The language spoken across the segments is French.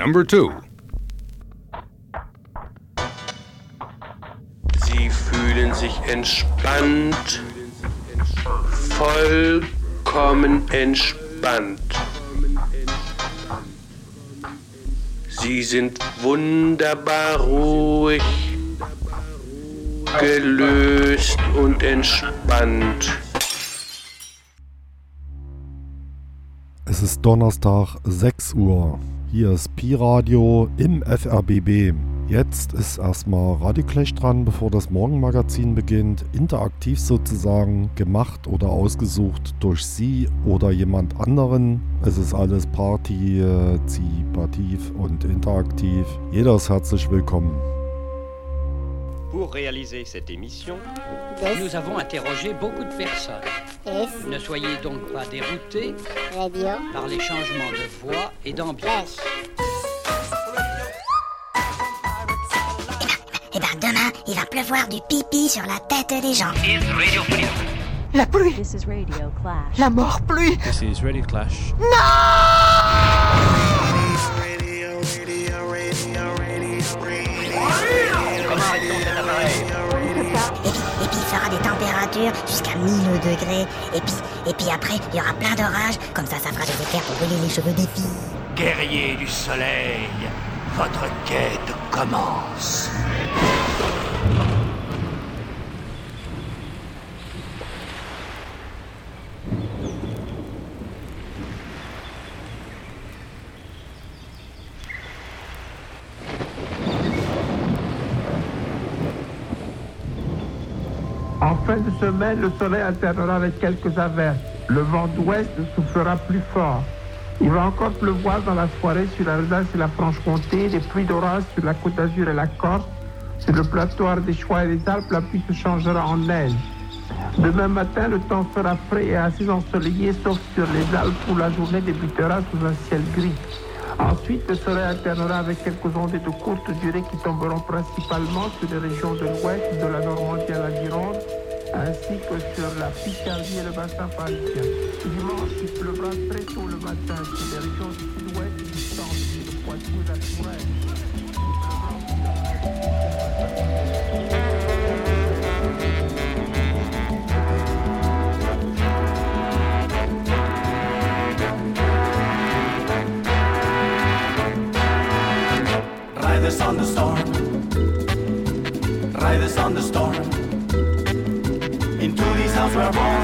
Number two. Sie fühlen sich entspannt, vollkommen entspannt. Sie sind wunderbar ruhig, gelöst und entspannt. Es ist Donnerstag 6 Uhr. Hier ist Pi-Radio im FRBB. Jetzt ist erstmal Radioclash dran, bevor das Morgenmagazin beginnt. Interaktiv sozusagen, gemacht oder ausgesucht durch Sie oder jemand anderen. Es ist alles partizipativ und interaktiv. Jeder ist herzlich willkommen. Pour réaliser cette émission, Yes. nous avons interrogé beaucoup de personnes. Ne soyez donc pas déroutés radio, par les changements de voix et d'ambiance. Eh ben demain, il va pleuvoir du pipi sur la tête des gens. La pluie This is Radio Clash. La mort pluie This is Radio Clash. Et fera des températures jusqu'à 1000 degrés. Et puis, et puis après, il y aura plein d'orages. Comme ça, ça fera des éclairs pour brûler les cheveux des filles. Guerrier du soleil, votre quête commence. En fin de semaine, le soleil alternera avec quelques averses. Le vent d'ouest soufflera plus fort. Il va encore pleuvoir dans la soirée sur la et la Franche-Comté, des pluies d'orage sur la Côte d'Azur et la Corse. Sur le plateau ardéchois et les Alpes, la pluie se changera en neige. Demain matin, le temps sera frais et assez ensoleillé, sauf sur les Alpes où la journée débutera sous un ciel gris. Ensuite, le soleil alternera avec quelques ondées de courte durée qui tomberont principalement sur les régions de l'ouest, de la Normandie à la Gironde, ainsi que sur la Picardie et le bassin parisien. Dimanche, il pleuvra très tôt le matin sur les régions du sud-ouest du centre, le Poitou et la Touraine. On the storm. Ride us on the storm. Into this house we are born.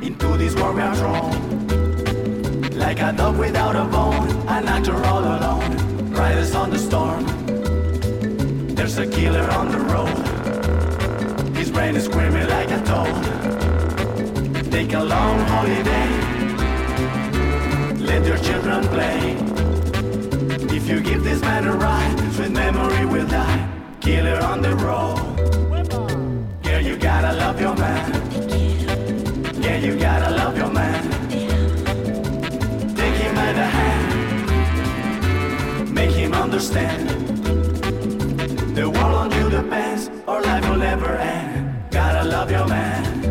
Into this world we are drawn. Like a dog without a bone, an actor all alone. Ride us on the storm. There's a killer on the road. His brain is screaming like a toad. Take a long holiday. Let your children play. If you give this man a ride, sweet memory will die. Killer on the road. Yeah, you gotta love your man. Yeah, you gotta love your man. Take him by the hand. Make him understand. The world on you depends, or life will never end. Gotta love your man.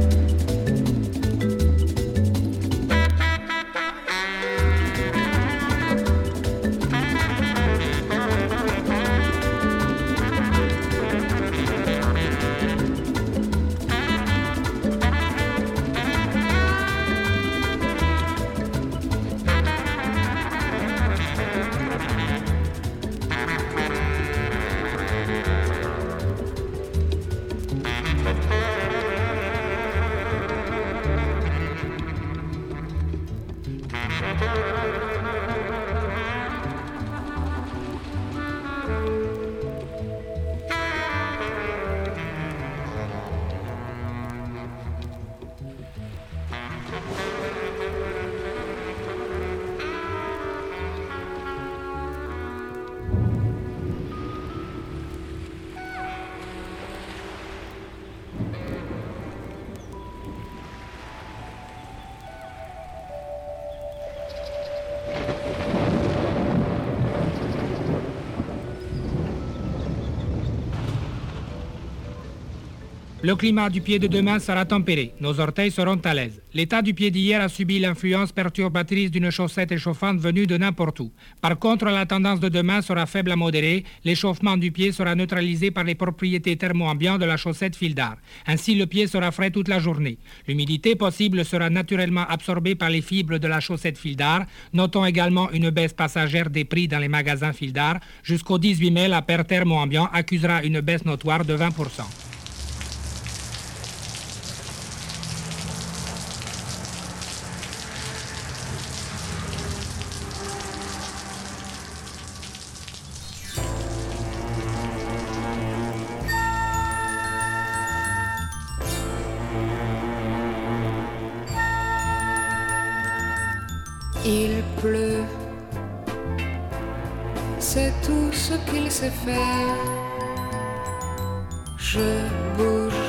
Le climat du pied de demain sera tempéré. Nos orteils seront à l'aise. L'état du pied d'hier a subi l'influence perturbatrice d'une chaussette échauffante venue de n'importe où. Par contre, la tendance de demain sera faible à modérée. L'échauffement du pied sera neutralisé par les propriétés thermo-ambiantes de la chaussette fil d'art. Ainsi, le pied sera frais toute la journée. L'humidité possible sera naturellement absorbée par les fibres de la chaussette fil d'art. Notons également une baisse passagère des prix dans les magasins fil d'art. Jusqu'au 18 mai, la paire thermo-ambiant accusera une baisse notoire de 20%. Il pleut, c'est tout ce qu'il sait faire. Je bouge,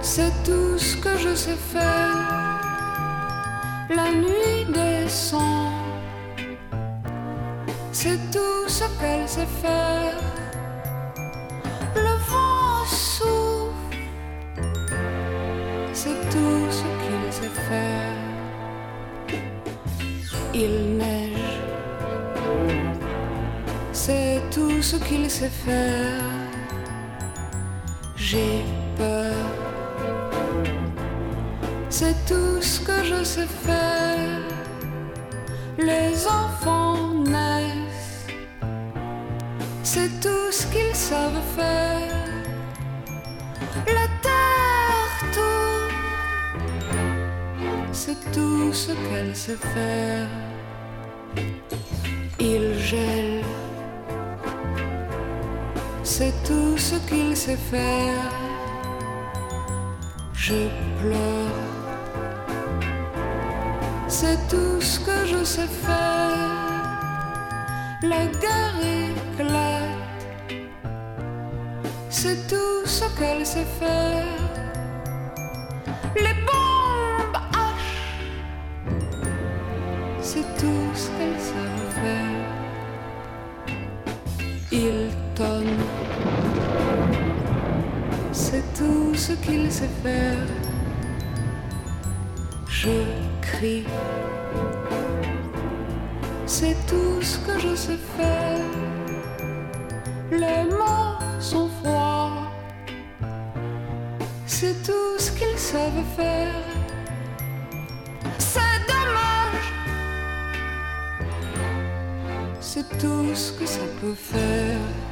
c'est tout ce que je sais faire. La nuit descend, c'est tout ce qu'elle sait faire. Faire. J'ai peur, c'est tout ce que je sais faire. Les enfants naissent, c'est tout ce qu'ils savent faire. La terre tourne, c'est tout ce qu'elle sait faire. Qu'il sait faire. Je pleure, c'est tout ce que je sais faire. La guerre éclate, c'est tout ce qu'elle sait faire. Qu'il sait faire. Je crie, c'est tout ce que je sais faire. Les mots sont froids, c'est tout ce qu'ils savent faire. C'est dommage, c'est tout ce que ça peut faire.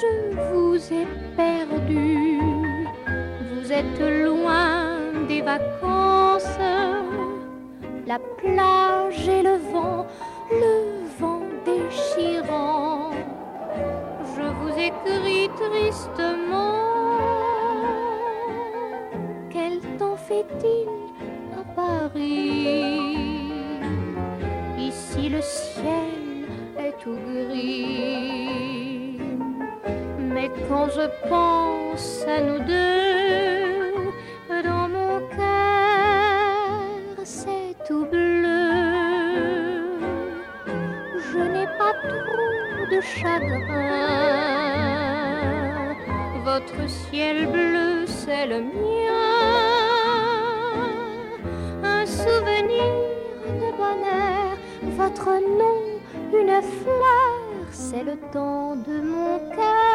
Je vous ai perdu. Vous êtes loin des vacances, la plage et le vent, le vent déchirant. Je vous écris tristement. Quel temps fait-il à Paris? Ici le ciel est tout gris. Et quand je pense à nous deux, dans mon cœur, c'est tout bleu. Je n'ai pas trop de chagrin. Votre ciel bleu, c'est le mien. Un souvenir de bonheur, votre nom, une fleur, c'est le temps de mon cœur.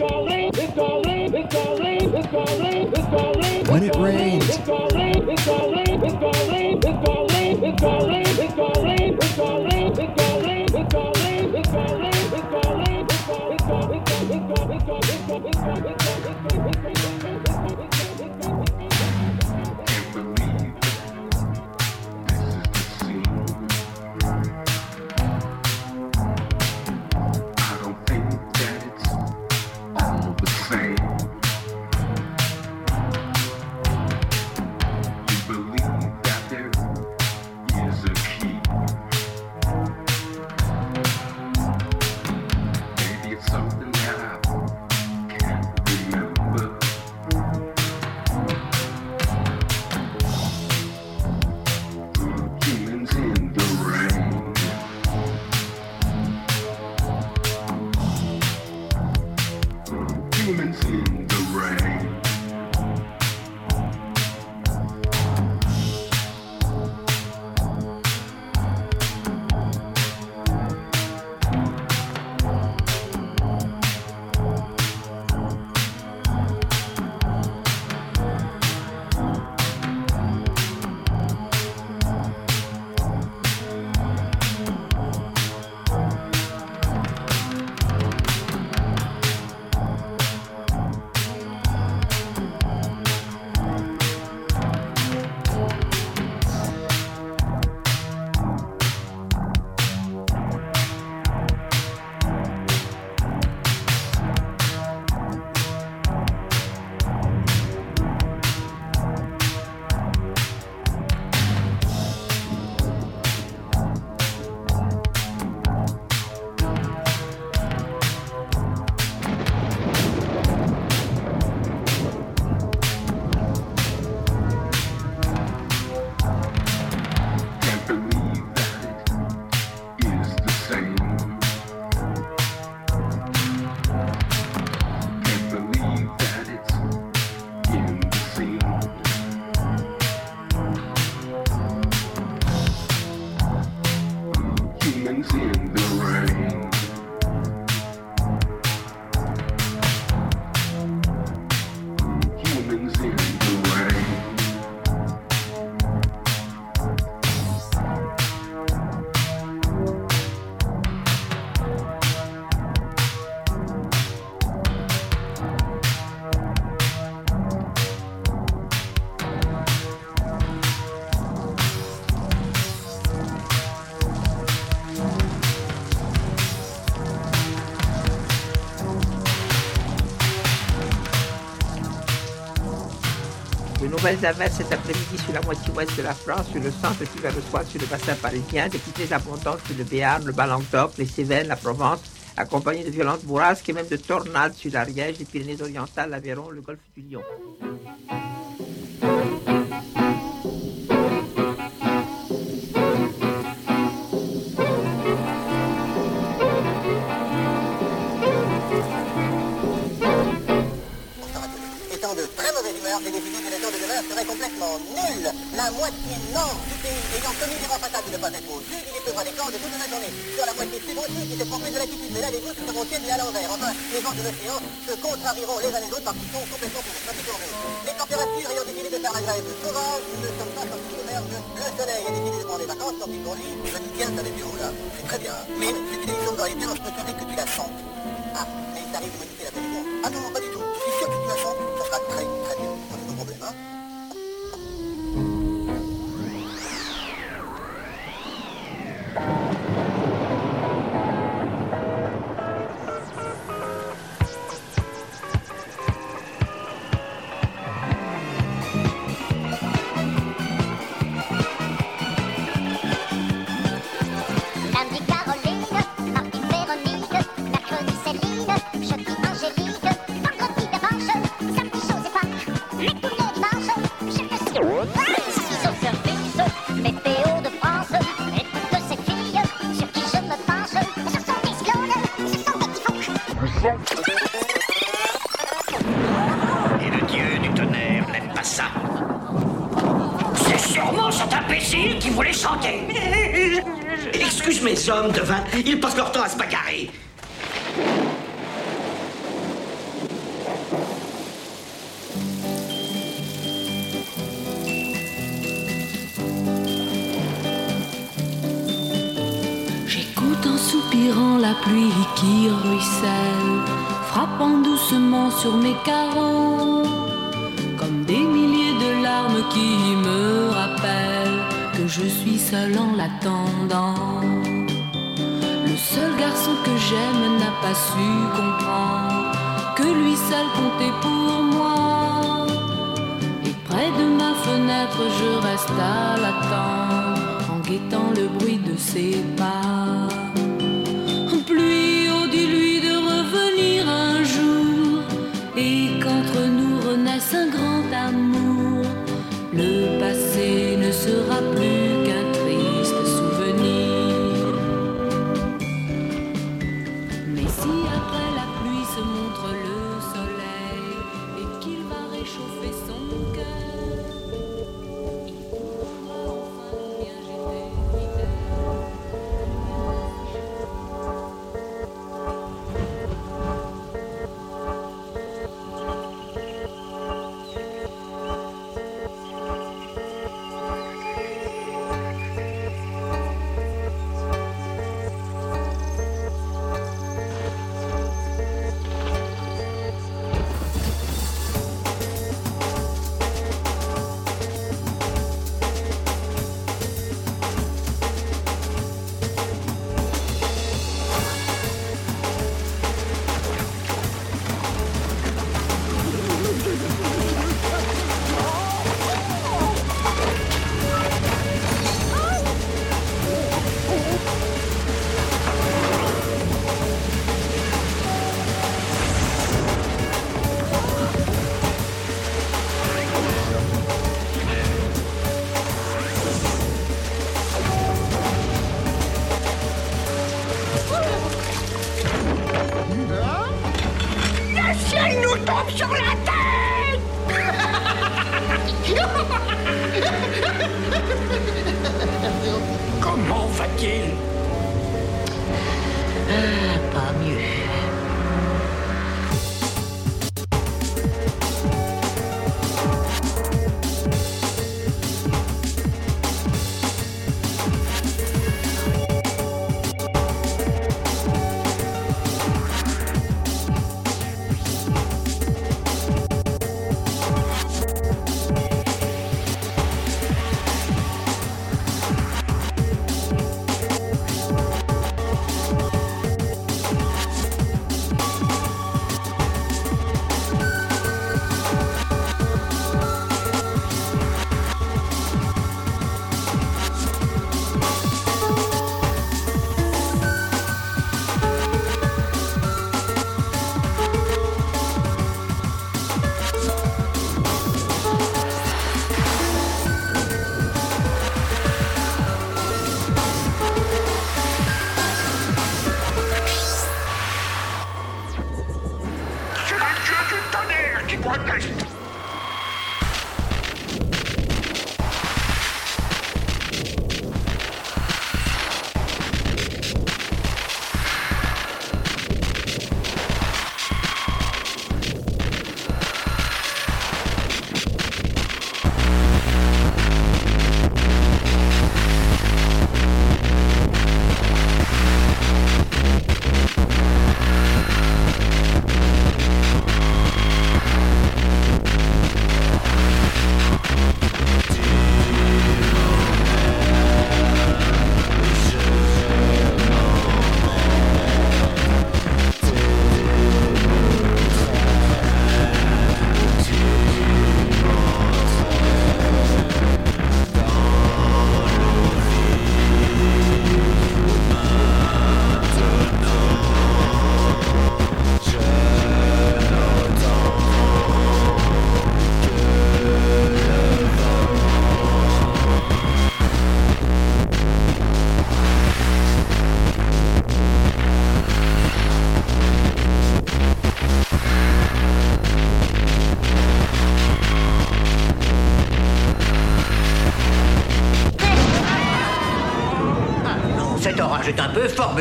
rains. When it rains. Nouvelles averses cet après-midi sur la moitié ouest de la France, sur le centre qui vers le soir sur le bassin parisien, des petites abondances sur le Béarn, le bas Languedoc, les Cévennes, la Provence, accompagnées de violentes bourrasques et même de tornades sur l'Ariège, les Pyrénées-Orientales, l'Aveyron, le golfe du Lion. Être au sud, il pleuvra des de toute la journée. Sur la moitié sud aussi, qui s'est formée de latitude, mais là les gouttes seront tièdes et à l'envers. Enfin, les vents de l'océan se contrarieront les uns les autres parce qu'ils sont complètement route. Les températures ayant décidé de faire grève sauvage, nous ne sommes pas sortis de l'auberge. Le soleil a décidé de prendre des vacances, tant pis pour lui. Je dis tiens, ça météo là, c'est très bien. Mais c'est une émission dans les bien, je peux te dire que tu la sens. Ah, mais il t'arrive de quitter la télévision. Ah non, pas du tout. Le seul garçon que j'aime n'a pas su comprendre que lui seul comptait pour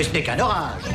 risque n'est qu'un orage.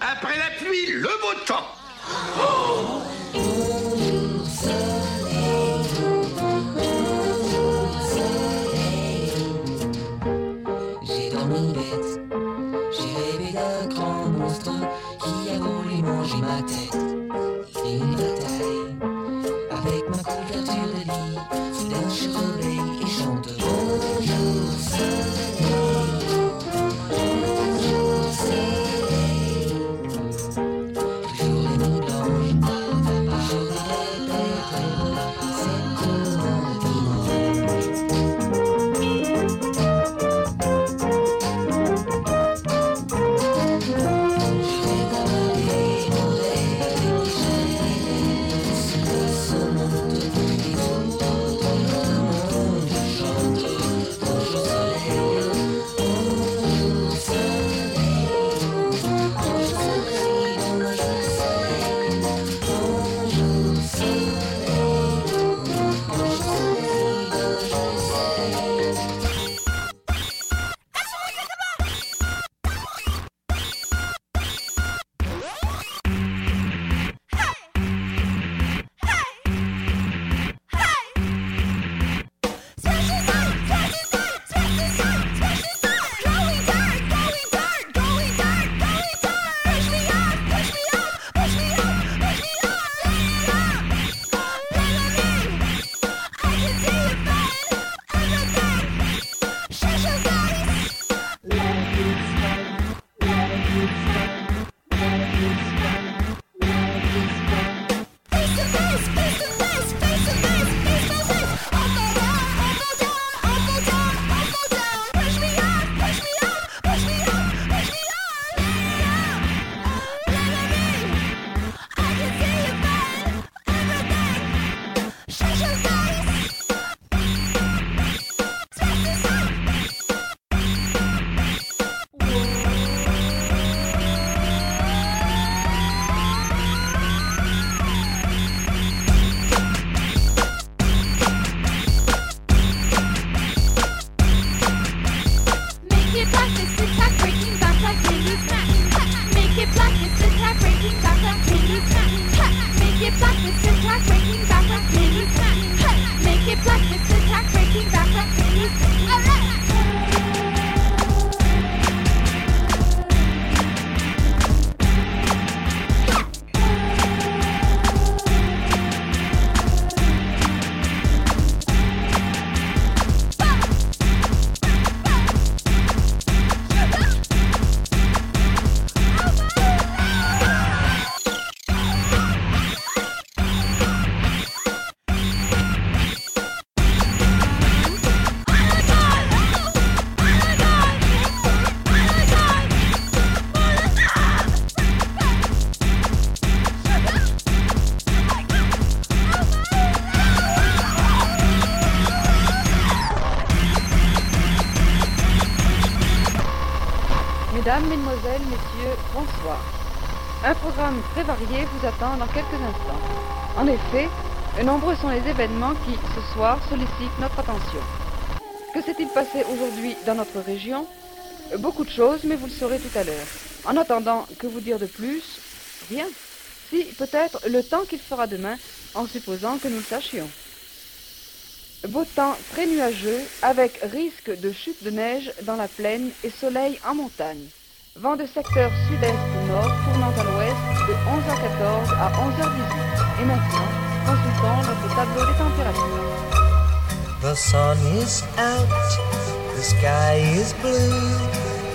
Après la pluie, le beau temps. Un programme très varié vous attend dans quelques instants. En effet, nombreux sont les événements qui, ce soir, sollicitent notre attention. Que s'est-il passé aujourd'hui dans notre région? Beaucoup de choses, mais vous le saurez tout à l'heure. En attendant, que vous dire de plus? Rien. Si, peut-être le temps qu'il fera demain, en supposant que nous le sachions. Beau temps très nuageux, avec risque de chute de neige dans la plaine et soleil en montagne. Vent de secteur sud-est-nord tournant à l'ouest de 11h14 à 11h18. Et maintenant, consultons notre tableau des températures. The sun is out, the sky is blue.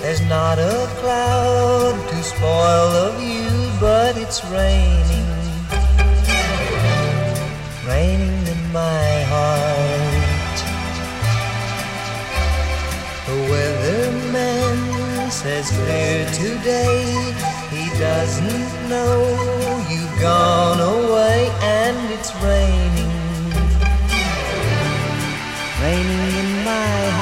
There's not a cloud to spoil the view, but it's raining. Raining in my says clear today. He doesn't know you've gone away and it's raining. Raining in my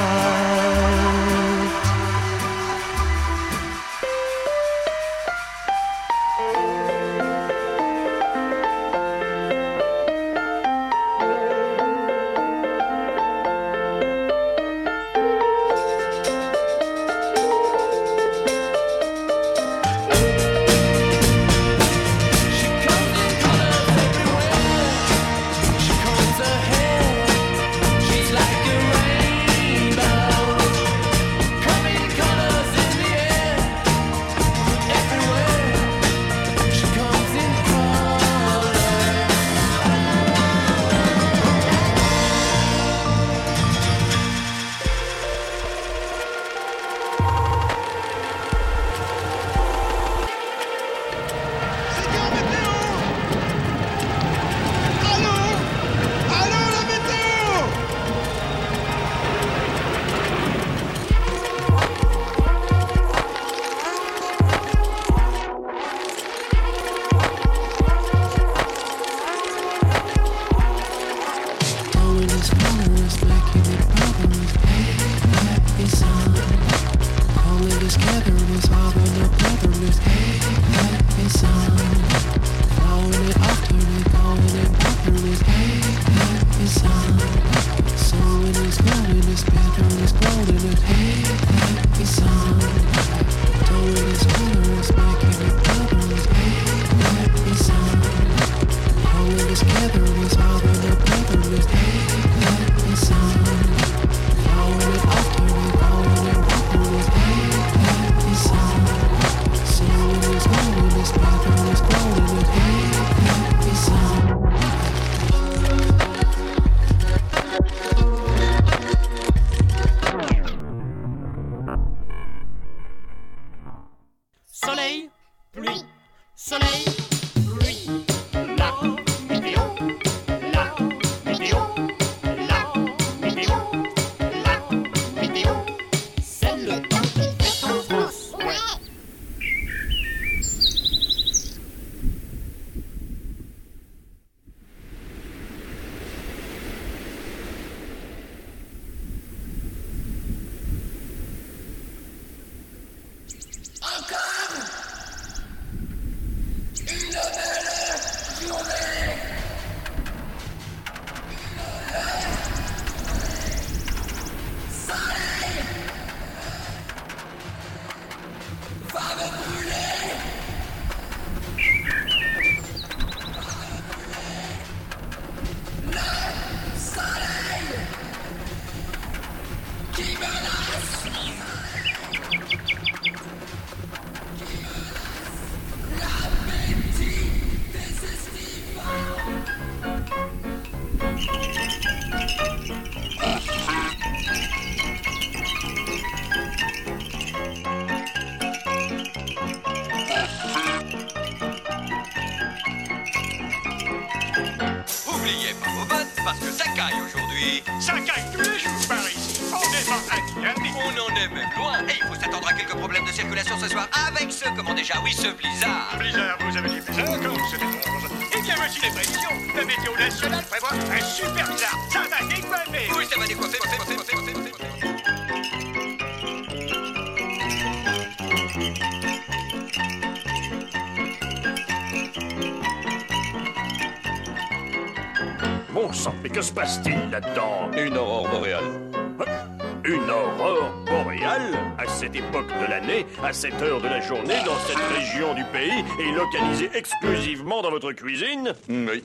exclusivement dans votre cuisine Oui.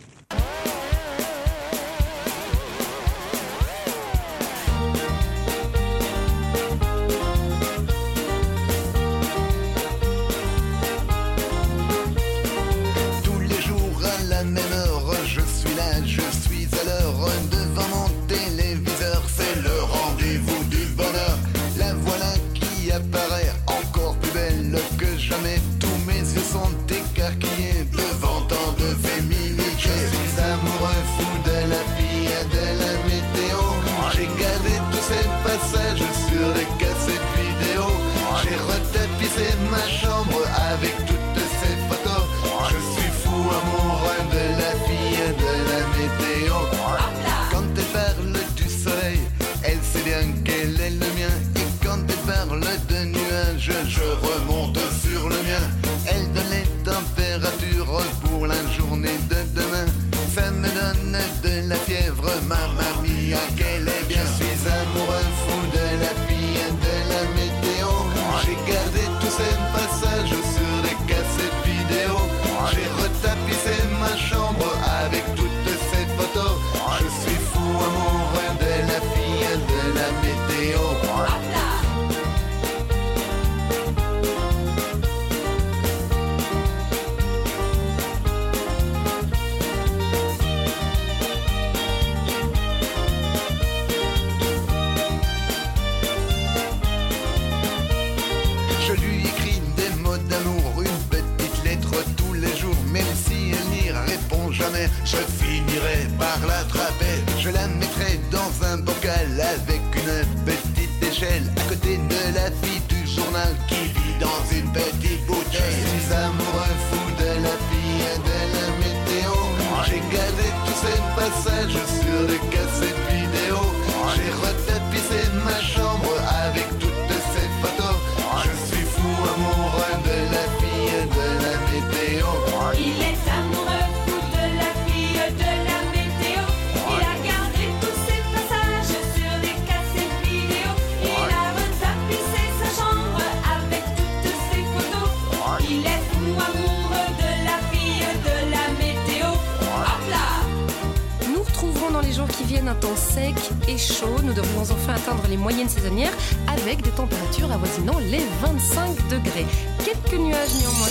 my, my, je la mettrai dans un bocal avec une petite échelle à côté de la fille du journal qui Nous retrouverons dans les jours qui viennent un temps sec et chaud. Nous devrions enfin atteindre les moyennes saisonnières avec des températures avoisinant les 25 degrés. Quelques nuages néanmoins.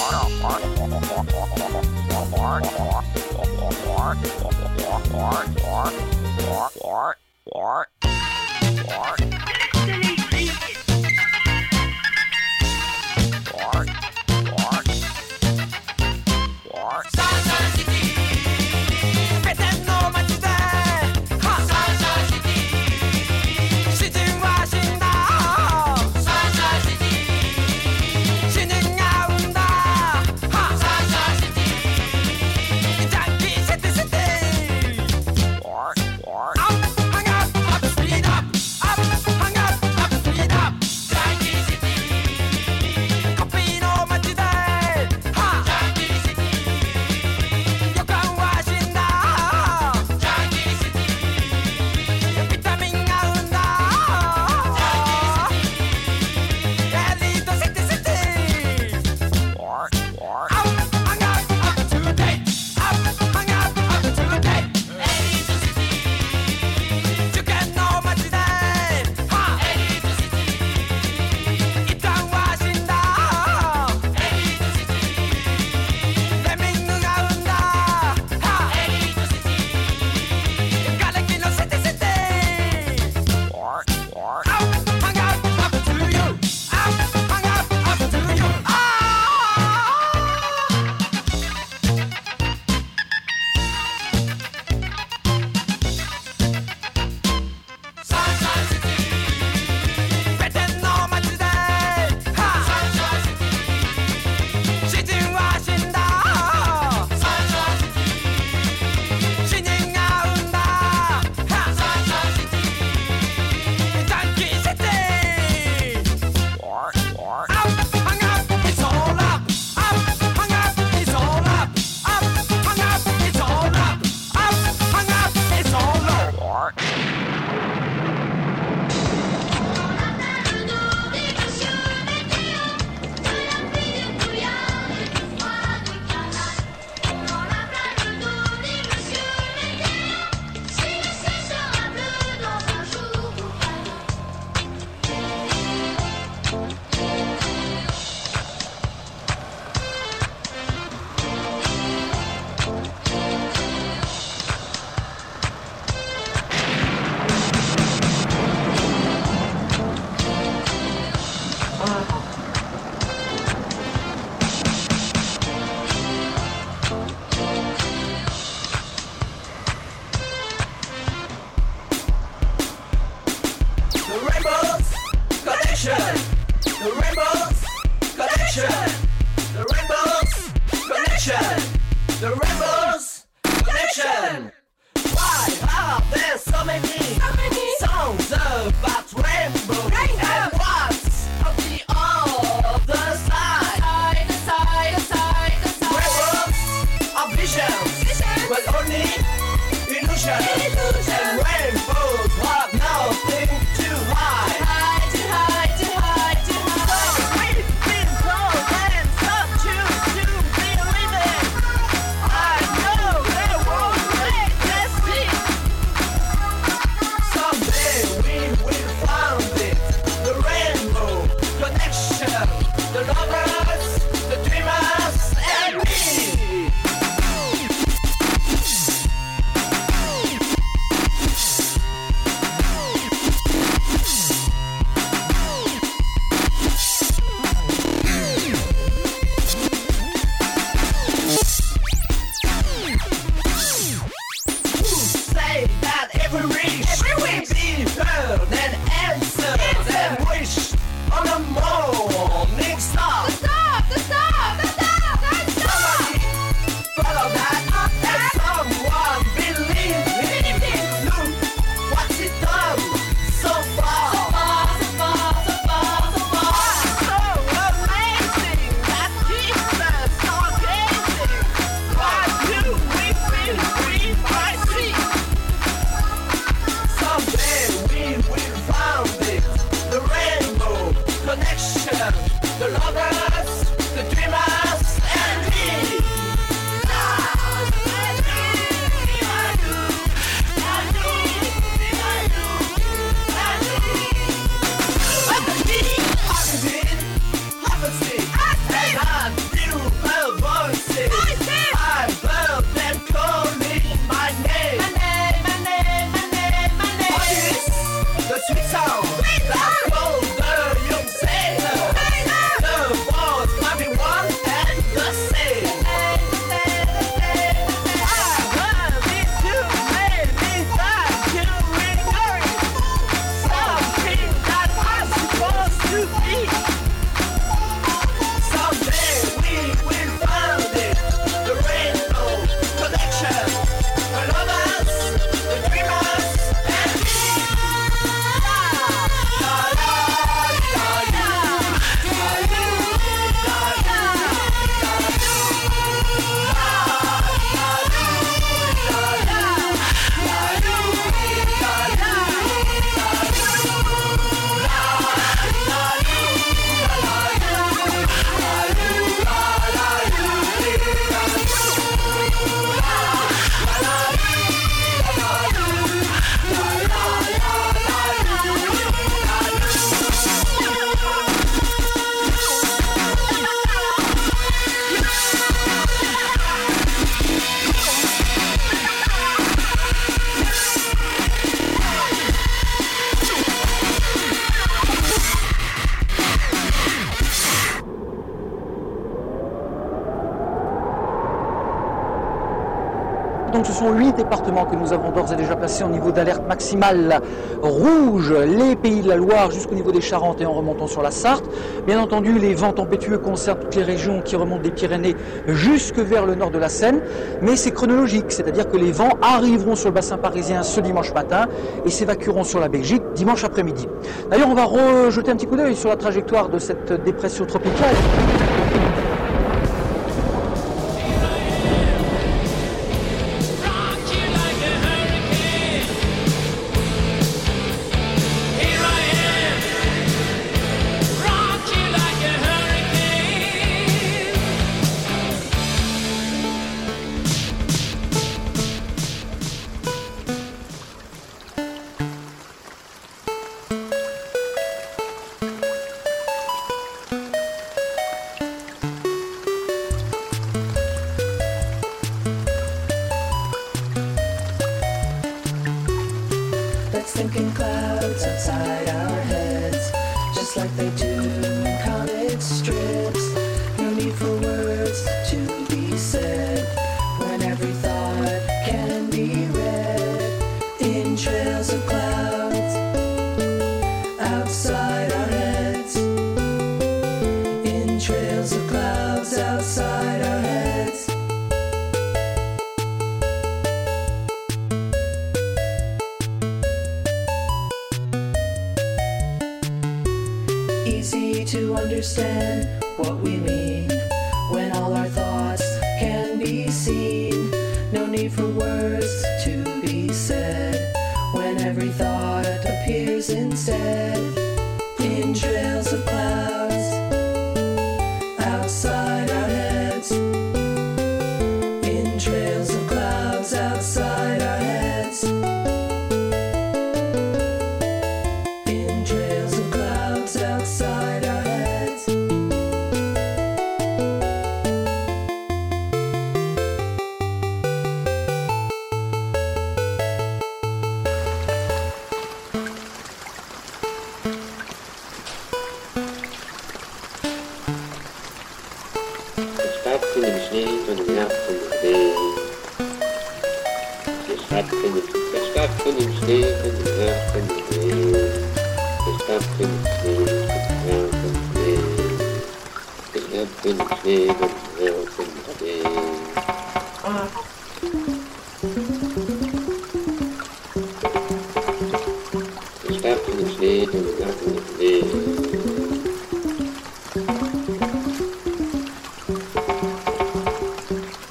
que nous avons d'ores et déjà placé au niveau d'alerte maximale rouge, les pays de la Loire jusqu'au niveau des Charentes et en remontant sur la Sarthe. Bien entendu, les vents tempétueux concernent toutes les régions qui remontent des Pyrénées jusque vers le nord de la Seine, mais c'est chronologique, c'est-à-dire que les vents arriveront sur le bassin parisien ce dimanche matin et s'évacueront sur la Belgique dimanche après-midi. D'ailleurs, on va rejeter un petit coup d'œil sur la trajectoire de cette dépression tropicale.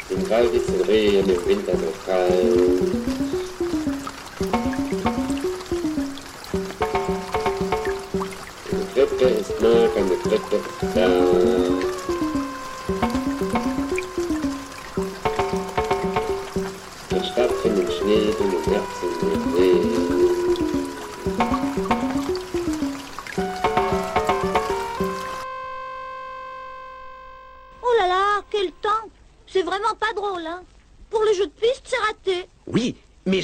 Im Wald ist ein Reh im Winter so kalt.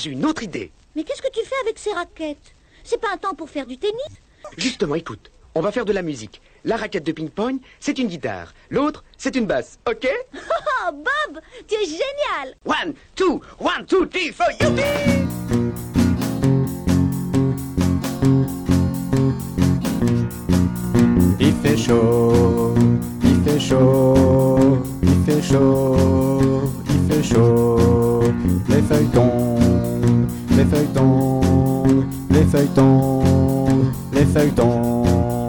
Une autre idée. Mais qu'est-ce que tu fais avec ces raquettes? C'est pas un temps pour faire du tennis? Justement, écoute, on va faire de la musique. La raquette de ping-pong, c'est une guitare. L'autre, c'est une basse, ok Oh, Bob, tu es génial One, two, one, two, three, four, youpi Il fait chaud, il fait chaud, il fait chaud, il fait chaud. Les feuilles tombent, les feuilles tombent, les feuilles tombent, les feuilles tombent.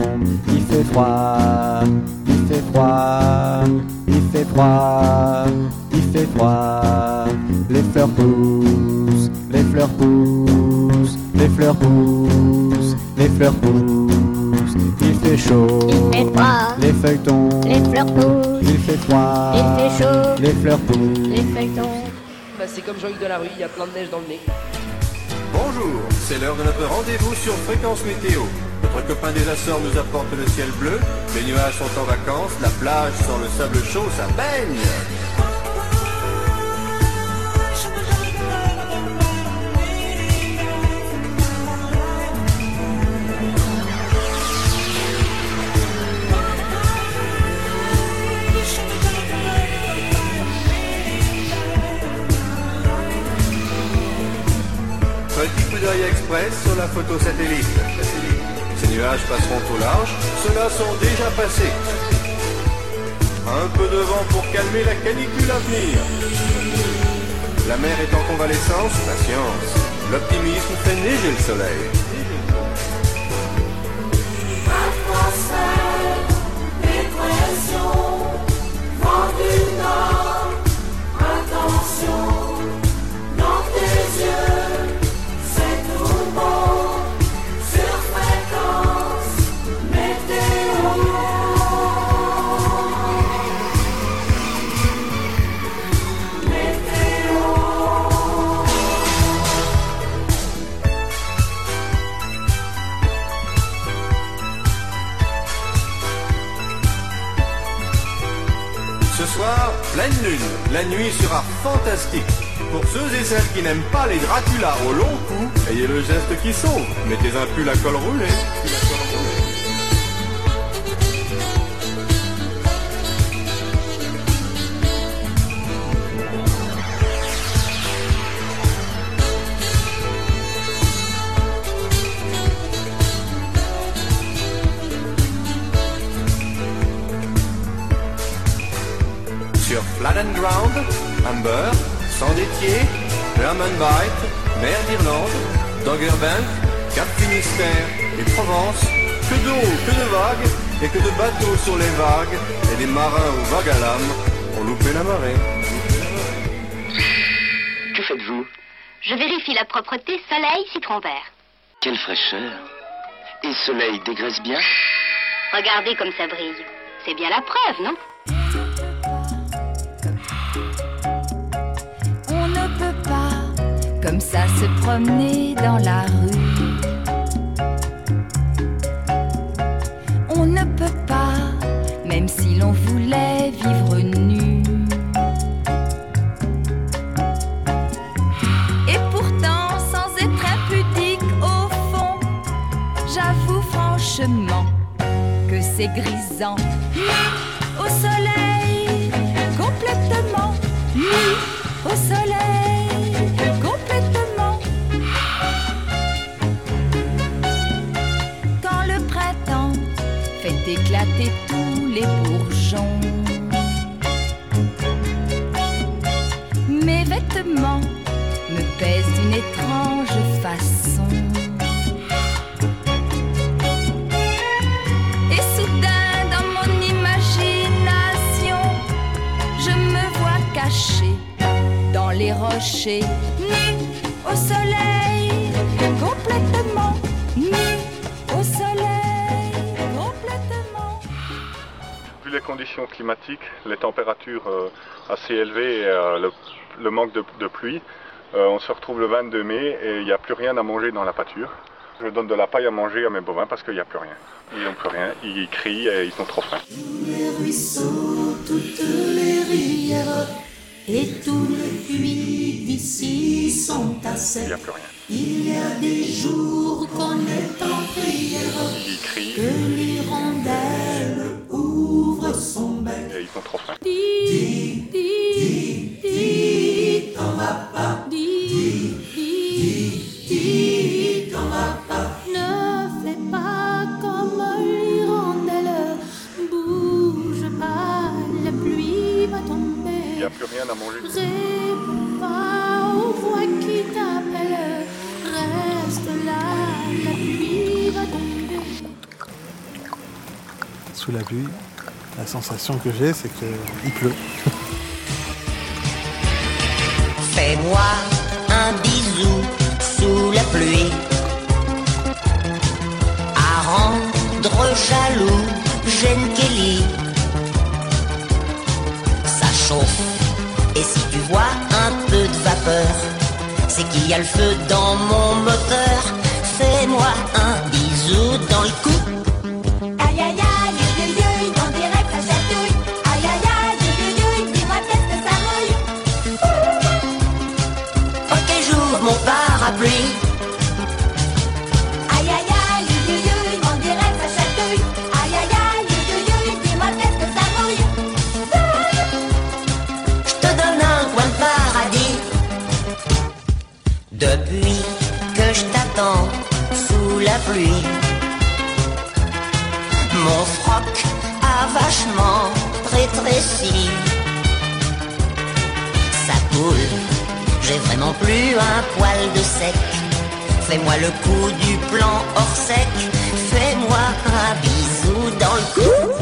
Il fait froid, il fait froid, il fait froid, il fait froid. Les fleurs poussent, les fleurs poussent, les fleurs poussent, les fleurs poussent. Il fait chaud, Il fait froid. les feuilles tombent, Les fleurs poussent. il fait froid, Il fait chaud. les fleurs poussent. Les feuilles tombent. Bah, c'est comme Jean-Yves Delarue, il y a plein de neige dans le nez. Bonjour, c'est l'heure de notre rendez-vous sur Fréquence Météo. Notre copain des Açores nous apporte le ciel bleu, les nuages sont en vacances, la plage sans le sable chaud, ça baigne express sur la photo satellite. Ces nuages passeront au large, ceux-là sont déjà passés. Un peu de vent pour calmer la canicule à venir. La mer est en convalescence, patience. L'optimisme fait neiger le soleil. La nuit sera fantastique. Pour ceux et celles qui n'aiment pas les Dracula au long cou, ayez le geste qui sauve. Mettez un pull à col roulé. Flat and Ground, Amber, Sandetier, Hermanbite, Mer d'Irlande, Doggerbank, Cap Finistère et Provence, que d'eau, que de vagues, et que de bateaux sur les vagues et des marins aux vagues à l'âme ont loupé la marée. Que faites-vous? Je vérifie la propreté soleil citron vert. Quelle fraîcheur Et le soleil dégraisse bien? Regardez comme ça brille. C'est bien la preuve, non? Comme ça se promener dans la rue. On ne peut pas, même si l'on voulait vivre nu. Et pourtant, sans être impudique au fond, j'avoue franchement que c'est grisant. Au soleil, complètement nu au soleil, éclater tous les bourgeons, mes vêtements me pèsent d'une étrange façon. Et soudain, dans mon imagination, je me vois caché dans les rochers, les conditions climatiques, les températures euh, assez élevées et euh, le, le manque de, de pluie, euh, on se retrouve le 22 mai et il n'y a plus rien à manger dans la pâture. Je donne de la paille à manger à mes bovins parce qu'il n'y a plus rien. Ils n'ont plus rien, ils crient et ils ont trop faim. les ruisseaux, toutes les rivières et tous les puits d'ici sont à sec. Il n'y a plus rien. Il y a des jours qu'on est en prière, Ils crient ouvre son bec. et ils ont trop. Dis, dis, dis, t'en vas pas. Dis, dis, dis, t'en vas pas. Ne fais pas comme l'hirondelle, bouge pas, la pluie va Il tomber. n'y a plus rien à manger. Réponds pas aux voix qui t'appellent, reste là, la pluie va tomber. Sous la pluie, la sensation que j'ai, c'est qu'il pleut. Fais-moi un bisou sous la pluie. À rendre jaloux, Kelly. Ça chauffe. Et si tu vois un peu de vapeur, c'est qu'il y a le feu dans mon moteur. Fais-moi un bisou dans le cou. La pluie, mon froc a vachement rétréci. Ça coule, j'ai vraiment plus un poil de sec. Fais-moi le coup du plan hors sec, fais-moi un bisou dans le cou.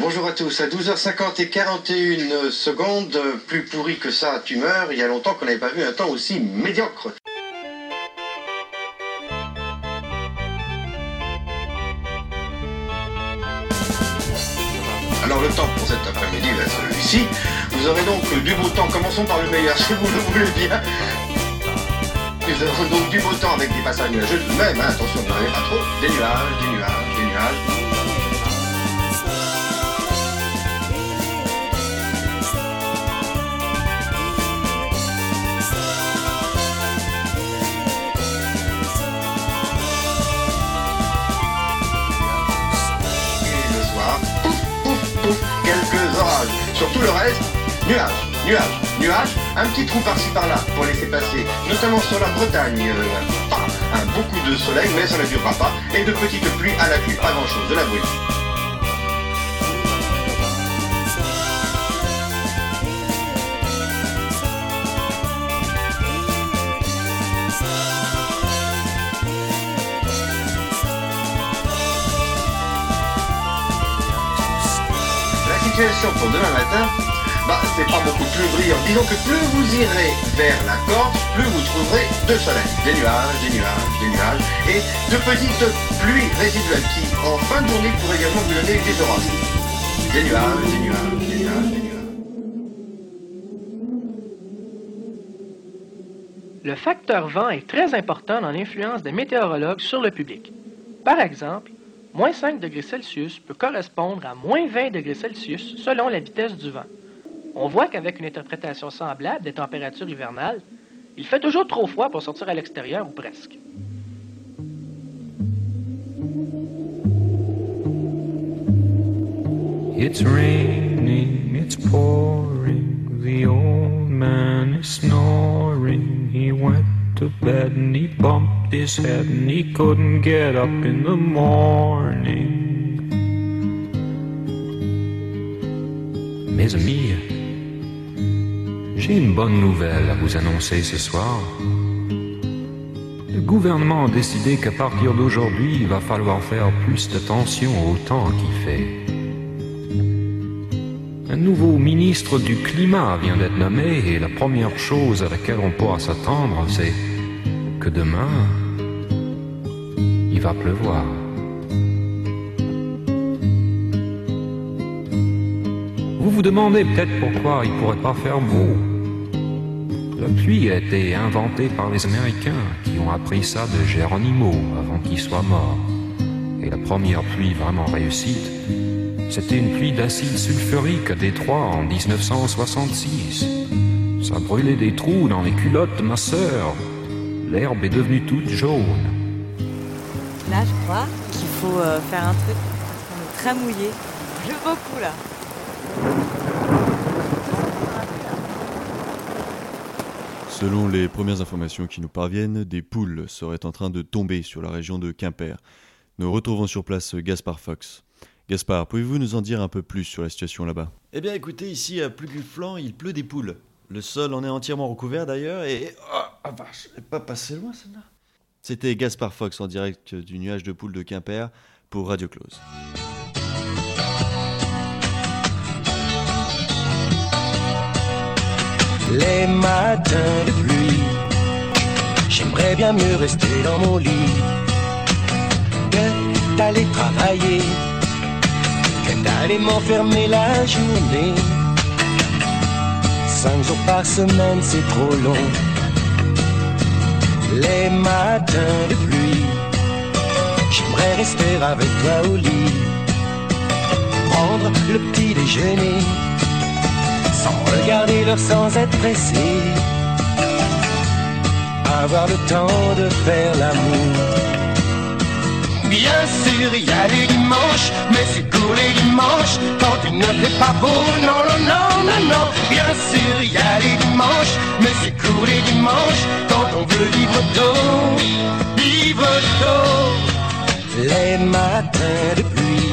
Bonjour à tous, à 12h50 et 41 secondes, plus pourri que ça, tu meurs, il y a longtemps qu'on n'avait pas vu un temps aussi médiocre. Cet après-midi être celui-ci. Vous aurez donc du beau temps, commençons par le meilleur si vous le voulez bien. Nous aurons donc du beau temps avec des passages nuageux tout de même, hein, attention, ne pas trop. Des nuages, des nuages, des nuages. Sur tout le reste, nuages, nuages, nuages, un petit trou par-ci par-là pour laisser passer, notamment sur la Bretagne. euh, pas beaucoup de soleil, mais ça ne durera pas, et de petites pluies à la pluie, pas grand-chose, de la bruit. Pour demain matin, bah, c'est pas beaucoup plus brillant. Disons que plus vous irez vers la Corse, plus vous trouverez de soleil. Des nuages, des nuages, des nuages, et de petites pluies résiduelles qui, en fin de journée, pourraient également vous donner des orages. Des nuages, des nuages, des nuages, des nuages. Le facteur vent est très important dans l'influence des météorologues sur le public. Par exemple, moins 5 degrés Celsius peut correspondre à moins 20 degrés Celsius selon la vitesse du vent. On voit qu'avec une interprétation semblable des températures hivernales, il fait toujours trop froid pour sortir à l'extérieur ou presque. To bed and he bumped his head and he couldn't get up in the morning. Mes amis, j'ai une bonne nouvelle à vous annoncer ce soir. Le gouvernement a décidé qu'à partir d'aujourd'hui, il va falloir faire plus d'attention au temps qu'il fait. Un nouveau ministre du climat vient d'être nommé et la première chose à laquelle on pourra s'attendre, c'est demain, il va pleuvoir. Vous vous demandez peut-être pourquoi il pourrait pas faire beau. La pluie a été inventée par les Américains qui ont appris ça de Geronimo avant qu'il soit mort. Et la première pluie vraiment réussite, c'était une pluie d'acide sulfurique à Détroit en 1966. Ça brûlait des trous dans les culottes de ma sœur. L'herbe est devenue toute jaune. Là, je crois qu'il faut euh, faire un truc parce qu'on est très mouillé. Je beaucoup là. Selon les premières informations qui nous parviennent, des poules seraient en train de tomber sur la région de Quimper. Nous retrouvons sur place Gaspard Fox. Gaspard, pouvez-vous nous en dire un peu plus sur la situation là-bas? Eh bien écoutez, ici à plus flanc, il pleut des poules. Le sol en est entièrement recouvert d'ailleurs et... Oh, ah vache, elle est pas passé loin celle-là C'était Gaspard Fox en direct du nuage de poules de Quimper pour Radio Close. Les matins de pluie, j'aimerais bien mieux rester dans mon lit que d'aller travailler, que d'aller m'enfermer la journée. Cinq jours par semaine, c'est trop long. Les matins de pluie, j'aimerais rester avec toi au lit, prendre le petit déjeuner sans regarder l'heure sans être pressé. Avoir le temps de faire l'amour. Bien sûr, il y a les dimanches, mais c'est court les dimanches quand il ne fait pas beau. Non, non, non, non, non. Bien sûr, il y a les dimanches, mais c'est court les dimanches on veut vivre tôt. Vivre tôt. Les matins de pluie,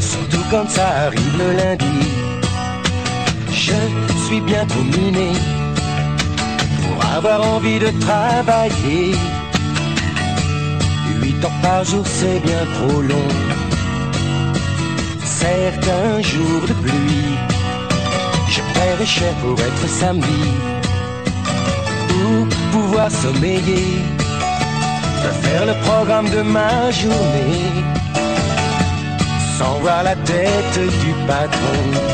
surtout quand ça arrive le lundi. Je suis bien miné pour avoir envie de travailler. Huit heures par jour, c'est bien trop long. Certains jours de pluie, je paierais cher pour être samedi. Ou pouvoir sommeiller, faire le programme de ma journée. Sans voir la tête du patron.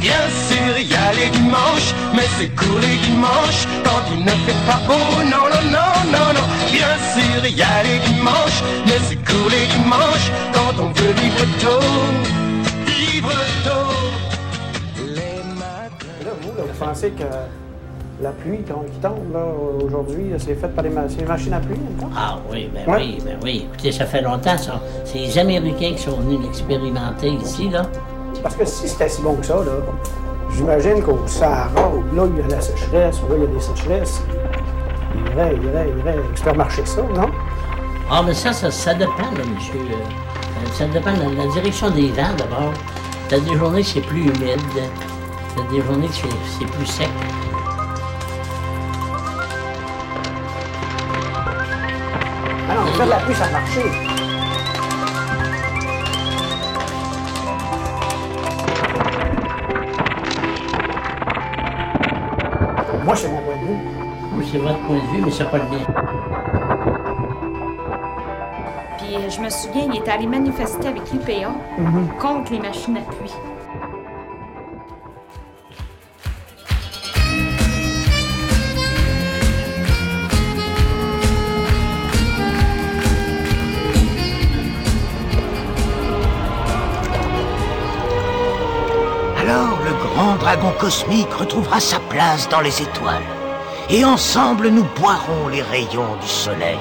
Bien sûr, il y a les dimanches, mais c'est court les dimanches quand il ne fait pas beau. Non, non, non, non, non. Bien sûr, y a les dimanches, mais c'est court les dimanches quand on veut vivre tôt. Vivre tôt. Là, vous, là, vous la pluie qui tombe là, aujourd'hui, c'est fait par les, ma- c'est les machines à pluie encore? Ah oui, ben Ouais. oui, ben oui. Écoutez, ça fait longtemps, ça. C'est les Américains qui sont venus l'expérimenter ici, là. Parce que si c'était si bon que ça, là, j'imagine qu'au Sahara, là, il y a la sécheresse, là, il y a des sécheresses, il irait, il irait, il irait expérimenter ça, non? Ah, mais ça, ça, ça dépend, là, monsieur. Euh, Ça dépend de la direction des vents, d'abord. T'as des journées que c'est plus humide. T'as des journées c'est plus sec. la puce à. Moi, c'est mon point de vue. Oui, c'est votre point de vue, mais c'est pas le mien. Puis euh, je me souviens, il était allé manifester avec l'UPA mhm. contre les machines à puits. Cosmique retrouvera sa place dans les étoiles. Et ensemble nous boirons les rayons du soleil.